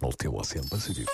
no teu Oceano Pacífico.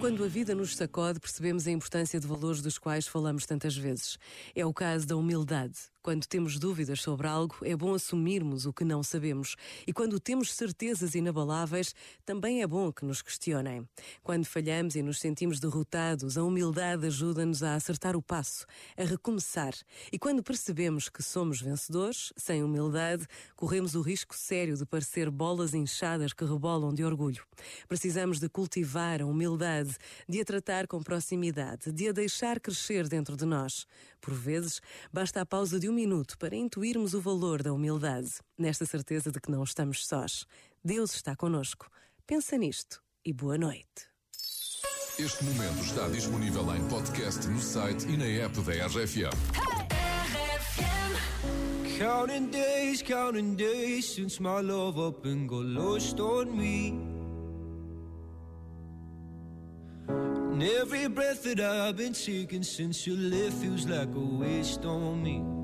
Quando a vida nos sacode, percebemos a importância de valores dos quais falamos tantas vezes. É o caso da humildade. Quando temos dúvidas sobre algo, é bom assumirmos o que não sabemos. E quando temos certezas inabaláveis, também é bom que nos questionem. Quando falhamos e nos sentimos derrotados, a humildade ajuda-nos a acertar o passo, a recomeçar. E quando percebemos que somos vencedores, sem humildade, corremos o risco sério de parecer bolas inchadas que rebolam de orgulho. Precisamos de cultivar a humildade, de a tratar com proximidade, de a deixar crescer dentro de nós. Por vezes, basta a pausa de um minuto para intuirmos o valor da humildade, nesta certeza de que não estamos sós. Deus está conosco. Pensa nisto e boa noite. Este momento está disponível em podcast no site e na app da RFM. Counting days, counting days since my love up and got lost on me. And every breath that I've been taking since you left feels like a waste on me.